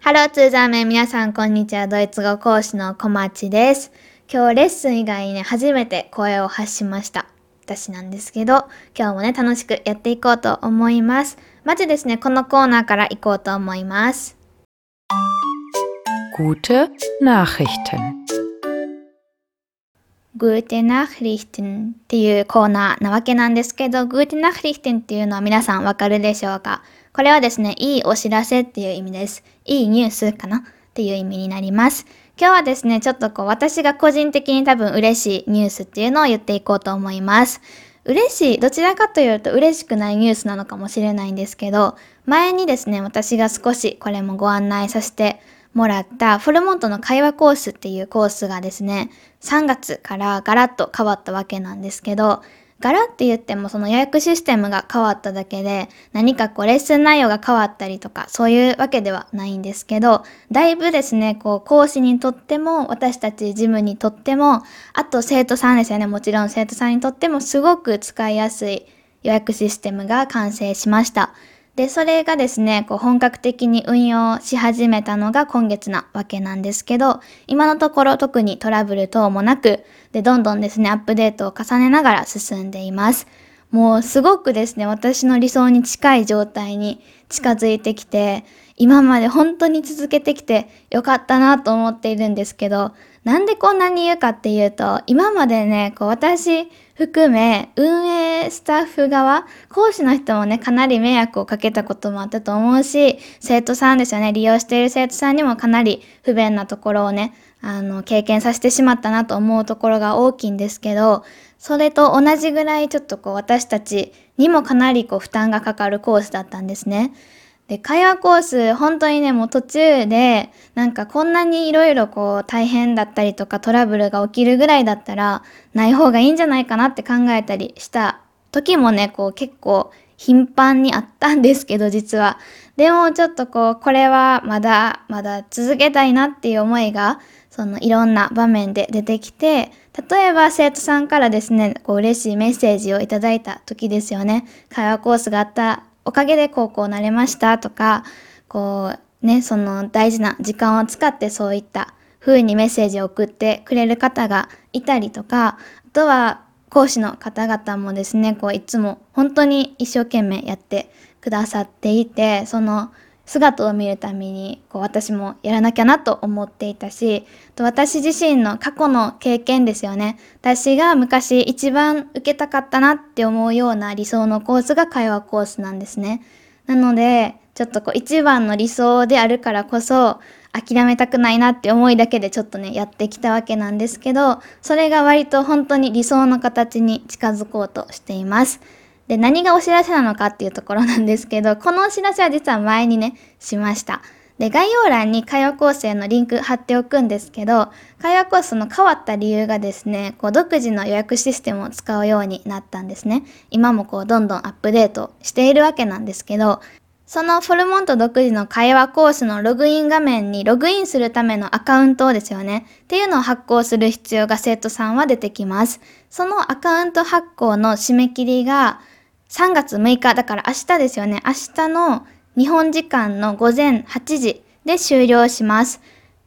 ハローツーザーメン皆さんこんにちは。ドイツ語講師の小町です。今日レッスン以外にね、初めて声を発しました。私なんですけど、今日もね、楽しくやっていこうと思います。まずですね、このコーナーから行こうと思います。Gute Nachrichten. Gute Nachrichten っていうコーナーなわけなんですけど、Gute Nachrichten っていうのは皆さんわかるでしょうか？これはですね、いいお知らせっていう意味です。いいニュースかな？っていう意味になります。今日はですね、ちょっとこう私が個人的に多分嬉しいニュースっていうのを言っていこうと思います。嬉しい、どちらかというと嬉しくないニュースなのかもしれないんですけど、前にですね、私が少しこれもご案内させてもらったフォルモントの会話コースっていうコースがですね、3月からガラッと変わったわけなんですけど、ガラって言ってもその予約システムが変わっただけで何かこうレッスン内容が変わったりとかそういうわけではないんですけど、だいぶですね、こう講師にとっても私たち事務にとっても、あと生徒さんですよね、もちろん生徒さんにとってもすごく使いやすい予約システムが完成しました。で、それがですね、こう本格的に運用し始めたのが今月なわけなんですけど、今のところ特にトラブル等もなく、で、どんどんですね、アップデートを重ねながら進んでいます。もうすごくですね、私の理想に近い状態に近づいてきて、今まで本当に続けてきてよかったなと思っているんですけど、なんでこんなに言うかっていうと、今までね、こう私含め運営スタッフ側、講師の人もね、かなり迷惑をかけたこともあったと思うし、生徒さんですよね、利用している生徒さんにもかなり不便なところをね、あの、経験させてしまったなと思うところが大きいんですけど、それと同じぐらいちょっとこう私たちにもかなりこう負担がかかるコースだったんですね。で、会話コース、本当にね、もう途中で、なんかこんなにいろいろこう大変だったりとかトラブルが起きるぐらいだったら、ない方がいいんじゃないかなって考えたりした時もね、こう結構頻繁にあったんですけど、実は。でもちょっとこう、これはまだ、まだ続けたいなっていう思いが、そのいろんな場面で出てきて、例えば生徒さんからですね、こう嬉しいメッセージをいただいた時ですよね。会話コースがあったおかげでこうこうなれましたとか、こうね、その大事な時間を使ってそういった風にメッセージを送ってくれる方がいたりとか、あとは講師の方々もですね、こういつも本当に一生懸命やってくださっていて、その姿を見るためにこう私もやらなきゃなと思っていたし、と私自身の過去の経験ですよね。私が昔一番受けたかったなって思うような理想のコースが会話コースなんですね。なので、ちょっとこう一番の理想であるからこそ、諦めたくないなって思いだけでちょっとね、やってきたわけなんですけど、それが割と本当に理想の形に近づこうとしています。で、何がお知らせなのかっていうところなんですけど、このお知らせは実は前にね、しました。で、概要欄に会話コースへのリンク貼っておくんですけど、会話コースの変わった理由がですね、こう独自の予約システムを使うようになったんですね。今もこうどんどんアップデートしているわけなんですけど、そのフォルモント独自の会話コースのログイン画面にログインするためのアカウントをですよね。っていうのを発行する必要が生徒さんは出てきます。そのアカウント発行の締め切りが3月6日、だから明日ですよね。明日の日本時間の午前8時で終了します。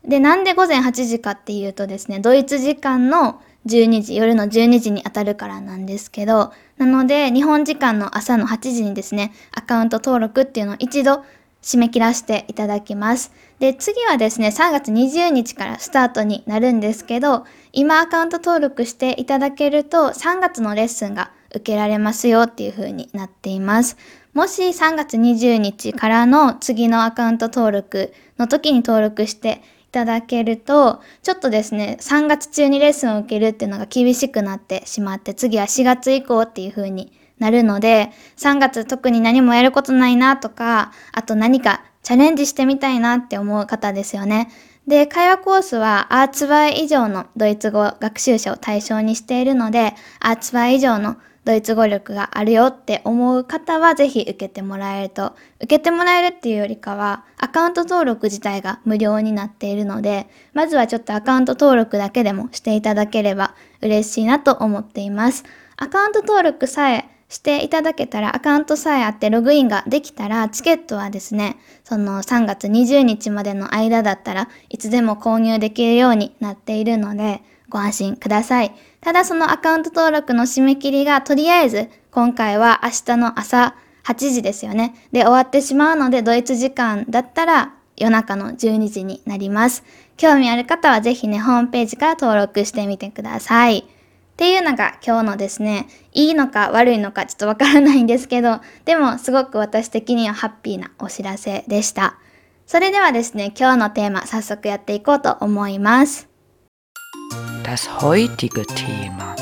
で、なんで午前8時かっていうとですね、ドイツ時間の12時、夜の12時に当たるからなんですけど、なので、日本時間の朝の8時にですね、アカウント登録っていうのを一度締め切らせていただきます。で、次はですね、3月20日からスタートになるんですけど、今アカウント登録していただけると、3月のレッスンが受けられますよっていう風になっています。もし3月20日からの次のアカウント登録の時に登録していただけると、ちょっとですね、3月中にレッスンを受けるっていうのが厳しくなってしまって、次は4月以降っていう風になるので、3月特に何もやることないなとか、あと何かチャレンジしてみたいなって思う方ですよね。で、会話コースはアーツバイ以上のドイツ語学習者を対象にしているので、アーツバイ以上のドイツ語力があるよって思う方はぜひ受けてもらえると、受けてもらえるっていうよりかは、アカウント登録自体が無料になっているので、まずはちょっとアカウント登録だけでもしていただければ嬉しいなと思っています。アカウント登録さえしていただけたら、アカウントさえあってログインができたら、チケットはですね、その3月20日までの間だったらいつでも購入できるようになっているので、ご安心ください。ただそのアカウント登録の締め切りがとりあえず今回は明日の朝8時ですよね。で終わってしまうのでドイツ時間だったら夜中の12時になります。興味ある方はぜひね、ホームページから登録してみてください。っていうのが今日のですね、いいのか悪いのかちょっとわからないんですけど、でもすごく私的にはハッピーなお知らせでした。それではですね、今日のテーマ早速やっていこうと思います。Das heutige Thema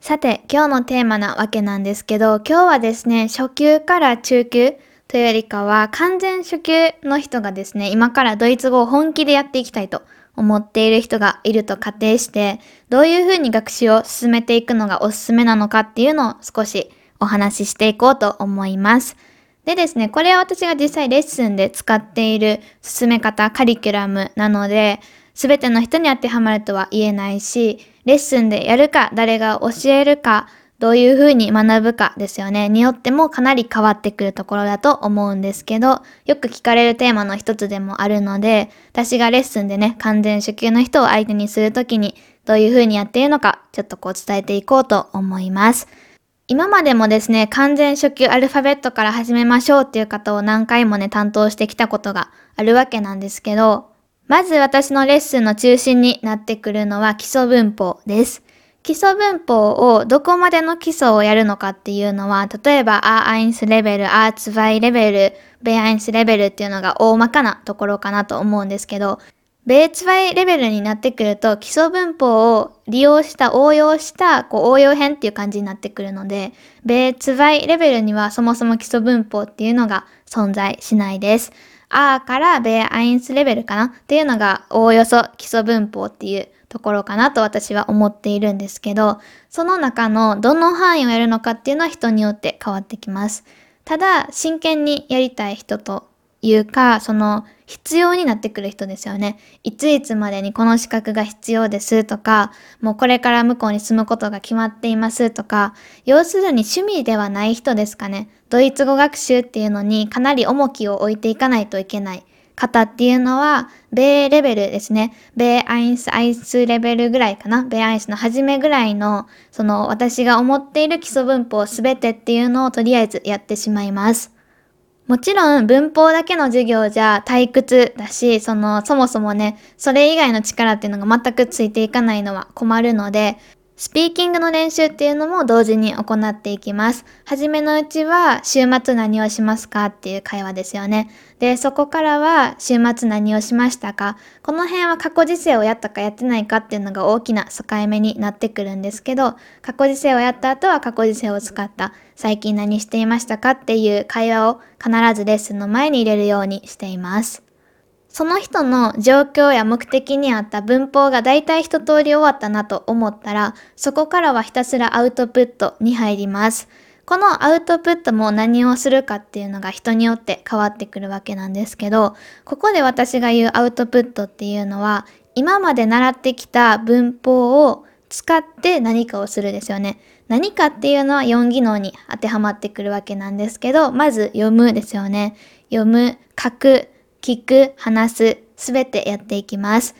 さて、今日のテーマなわけなんですけど、今日はですね、初級から中級というよりかは、完全初級の人がですね、今からドイツ語を本気でやっていきたいと思っている人がいると仮定して、どういうふうに学習を進めていくのがおすすめなのかっていうのを少しお話ししていこうと思います。でですね、これは私が実際レッスンで使っている進め方、カリキュラムなので、すべての人に当てはまるとは言えないし、レッスンでやるか、誰が教えるか、どういうふうに学ぶかですよね。によってもかなり変わってくるところだと思うんですけど、よく聞かれるテーマの一つでもあるので、私がレッスンでね、完全初級の人を相手にするときに、どういうふうにやっているのか、ちょっとこう伝えていこうと思います。今までもですね、完全初級アルファベットから始めましょうっていう方を何回もね、担当してきたことがあるわけなんですけど、まず私のレッスンの中心になってくるのは基礎文法です。基礎文法をどこまでの基礎をやるのかっていうのは、例えば A1 レベル、A2 レベル、B1 レベルっていうのが大まかなところかなと思うんですけど、B2 レベルになってくると基礎文法を利用した、応用した、こう応用編っていう感じになってくるので、B2 レベルにはそもそも基礎文法っていうのが存在しないです。A から B1 レベルかな？っていうのがおおよそ基礎文法っていうところかなと私は思っているんですけど、その中のどの範囲をやるのかっていうのは人によって変わってきます。ただ、真剣にやりたい人というか、その必要になってくる人ですよね。いついつまでにこの資格が必要ですとか、もうこれから向こうに住むことが決まっていますとか、要するに趣味ではない人ですかね。ドイツ語学習っていうのにかなり重きを置いていかないといけない。方っていうのは、米レベルですね。米アインスアイスレベルぐらいかな。米アイスの初めぐらいの、その私が思っている基礎文法すべてっていうのをとりあえずやってしまいます。もちろん文法だけの授業じゃ退屈だし、その、そもそもね、それ以外の力っていうのが全くついていかないのは困るので、スピーキングの練習っていうのも同時に行っていきます。はじめのうちは週末何をしますかっていう会話ですよね。で、そこからは週末何をしましたかこの辺は過去時世をやったかやってないかっていうのが大きな境目になってくるんですけど、過去時世をやった後は過去時世を使った最近何していましたかっていう会話を必ずレッスンの前に入れるようにしています。その人の状況や目的に合った文法が大体一通り終わったなと思ったら、そこからはひたすらアウトプットに入ります。このアウトプットも何をするかっていうのが人によって変わってくるわけなんですけど、ここで私が言うアウトプットっていうのは、今まで習ってきた文法を使って何かをするですよね。何かっていうのは4技能に当てはまってくるわけなんですけど、まず読むですよね。読む、書く、聞く、話す、すべてやっていきます。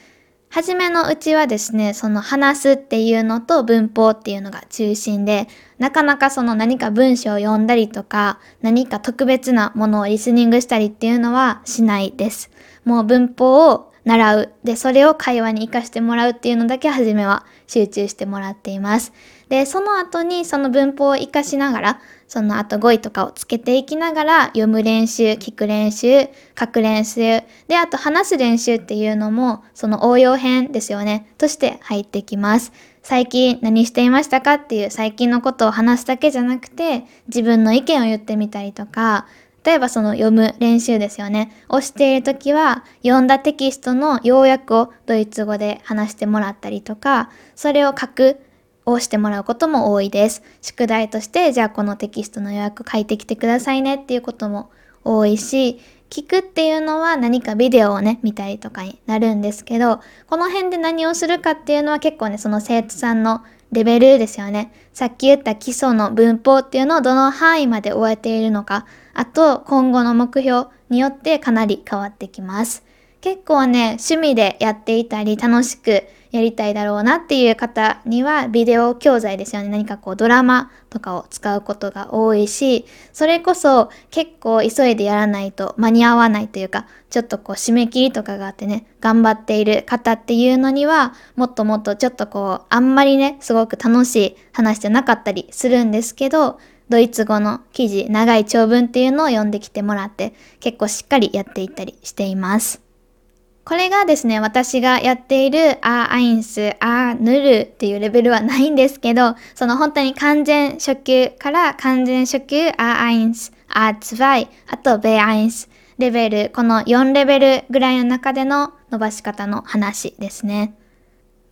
はじめのうちはですね、その話すっていうのと文法っていうのが中心で、なかなかその何か文章を読んだりとか、何か特別なものをリスニングしたりっていうのはしないです。もう文法を習う。で、それを会話に活かしてもらうっていうのだけはじめは集中してもらっています。で、その後にその文法を活かしながら、その後語彙とかをつけていきながら読む練習、聞く練習、書く練習、で、あと話す練習っていうのもその応用編ですよね、として入ってきます。最近何していましたかっていう最近のことを話すだけじゃなくて自分の意見を言ってみたりとか、例えばその読む練習ですよね。をしているときは、読んだテキストの要約をドイツ語で話してもらったりとか、それを書くをしてもらうことも多いです。宿題として、じゃあこのテキストの予約書いてきてくださいねっていうことも多いし、聞くっていうのは何かビデオをね、見たりとかになるんですけど、この辺で何をするかっていうのは結構ね、その生徒さんのレベルですよね。さっき言った基礎の文法っていうのをどの範囲まで終えているのか、あと今後の目標によってかなり変わってきます。結構ね、趣味でやっていたり楽しくやりたいだろうなっていう方にはビデオ教材ですよね。何かこうドラマとかを使うことが多いし、それこそ結構急いでやらないと間に合わないというか、ちょっとこう締め切りとかがあってね、頑張っている方っていうのには、もっともっとちょっとこう、あんまりね、すごく楽しい話じゃなかったりするんですけど、ドイツ語の記事、長い長文っていうのを読んできてもらって、結構しっかりやっていったりしています。これがですね、私がやっている A eins、A null っていうレベルはないんですけど、その本当に完全初級から完全初級、 A eins、A zwei、あと B eins、レベル、この4レベルぐらいの中での伸ばし方の話ですね。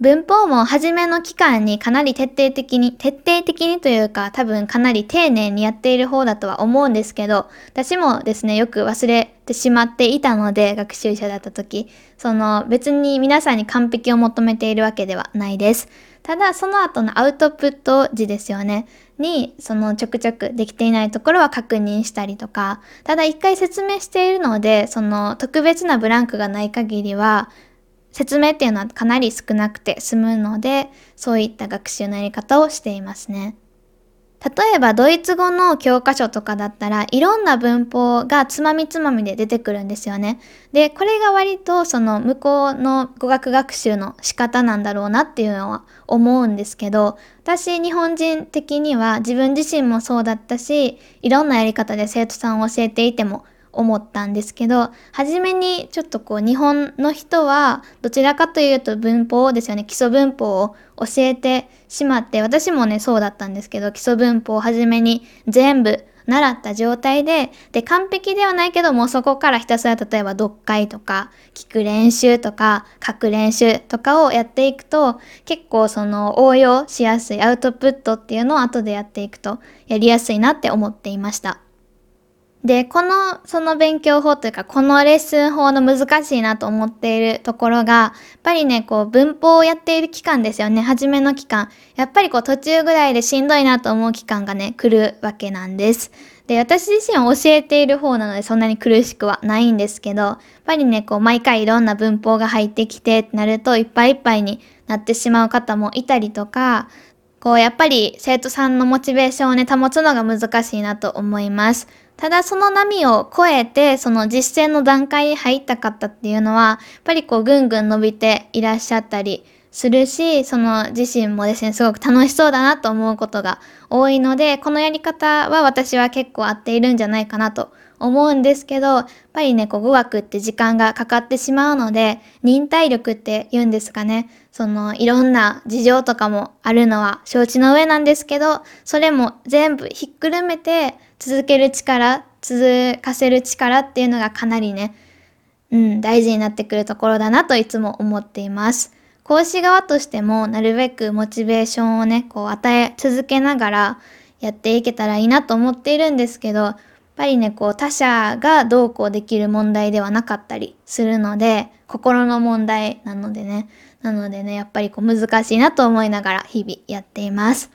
文法も初めの期間にかなり徹底的に、徹底的にというか多分かなり丁寧にやっている方だとは思うんですけど、私もですね、よく忘れてしまっていたので、学習者だった時、その別に皆さんに完璧を求めているわけではないです。ただその後のアウトプット時ですよね。に、そのちょくちょくできていないところは確認したりとか、ただ一回説明しているので、その特別なブランクがない限りは、説明っていうのはかなり少なくて済むので、そういった学習のやり方をしていますね。例えばドイツ語の教科書とかだったらいろんな文法がつまみつまみで出てくるんですよね。で、これが割とその向こうの語学学習の仕方なんだろうなっていうのは思うんですけど、私日本人的には自分自身もそうだったし、いろんなやり方で生徒さんを教えていても思ったんですけど、初めにちょっとこう日本の人はどちらかというと文法ですよね、基礎文法を教えてしまって、私もね、そうだったんですけど、基礎文法を初めに全部習った状態で、で、完璧ではないけども、そこからひたすら例えば読解とか、聞く練習とか、書く練習とかをやっていくと、結構その応用しやすいアウトプットっていうのを後でやっていくと、やりやすいなって思っていました。で、この、その勉強法というか、このレッスン法の難しいなと思っているところが、やっぱりね、こう、文法をやっている期間ですよね。初めの期間。やっぱりこう、途中ぐらいでしんどいなと思う期間がね、来るわけなんです。で、私自身は教えている方なので、そんなに苦しくはないんですけど、やっぱりね、こう、毎回いろんな文法が入ってきてってなると、いっぱいいっぱいになってしまう方もいたりとか、こう、やっぱり生徒さんのモチベーションをね、保つのが難しいなと思います。ただその波を超えて、その実践の段階に入った方っていうのは、やっぱりこうぐんぐん伸びていらっしゃったりするし、その自身もですね、すごく楽しそうだなと思うことが多いので、このやり方は私は結構合っているんじゃないかなと思うんですけど、やっぱりね、こう語学って時間がかかってしまうので、忍耐力って言うんですかね。そのいろんな事情とかもあるのは承知の上なんですけど、それも全部ひっくるめて続ける力、続かせる力っていうのがかなりね、うん、大事になってくるところだなといつも思っています。講師側としてもなるべくモチベーションをね、こう与え続けながらやっていけたらいいなと思っているんですけど、やっぱりね、こう他者がどうこうできる問題ではなかったりするので、心の問題なのでね、なのでね、やっぱりこう難しいなと思いながら日々やっています。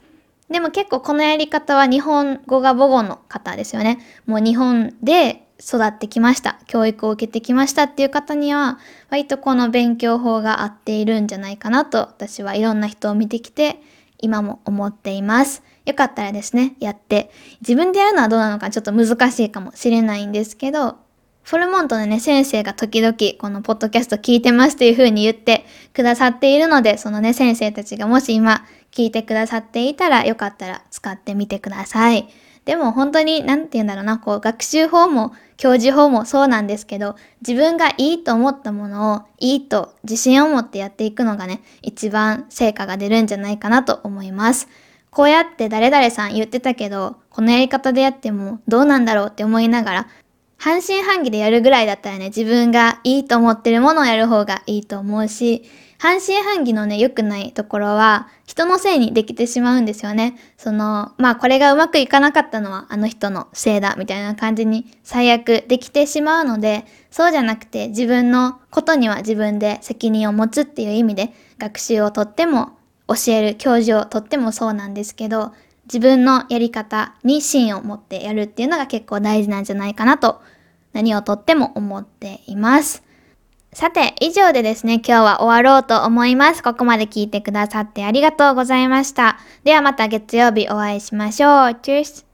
でも結構このやり方は日本語が母語の方ですよね。もう日本で育ってきました。教育を受けてきましたっていう方には、割とこの勉強法が合っているんじゃないかなと、私はいろんな人を見てきて、今も思っています。よかったらですね、やって、自分でやるのはどうなのかちょっと難しいかもしれないんですけど、フォルモントのね、先生が時々このポッドキャスト聞いてますという風に言ってくださっているので、そのね、先生たちがもし今聞いてくださっていたら、よかったら使ってみてください。でも本当に、なんて言うんだろうな、こう、学習法も教授法もそうなんですけど、自分がいいと思ったものをいいと自信を持ってやっていくのがね、一番成果が出るんじゃないかなと思います。こうやって誰々さん言ってたけど、このやり方でやってもどうなんだろうって思いながら、半信半疑でやるぐらいだったらね、自分がいいと思ってるものをやる方がいいと思うし、半信半疑のね、良くないところは、人のせいにできてしまうんですよね。その、まあこれがうまくいかなかったのはあの人のせいだ、みたいな感じに最悪できてしまうので、そうじゃなくて自分のことには自分で責任を持つっていう意味で、学習をとっても教える教授をとってもそうなんですけど、自分のやり方に芯を持ってやるっていうのが結構大事なんじゃないかなと、何をとっても思っています。さて、以上でですね、今日は終わろうと思います。ここまで聞いてくださってありがとうございました。ではまた月曜日お会いしましょう。チュース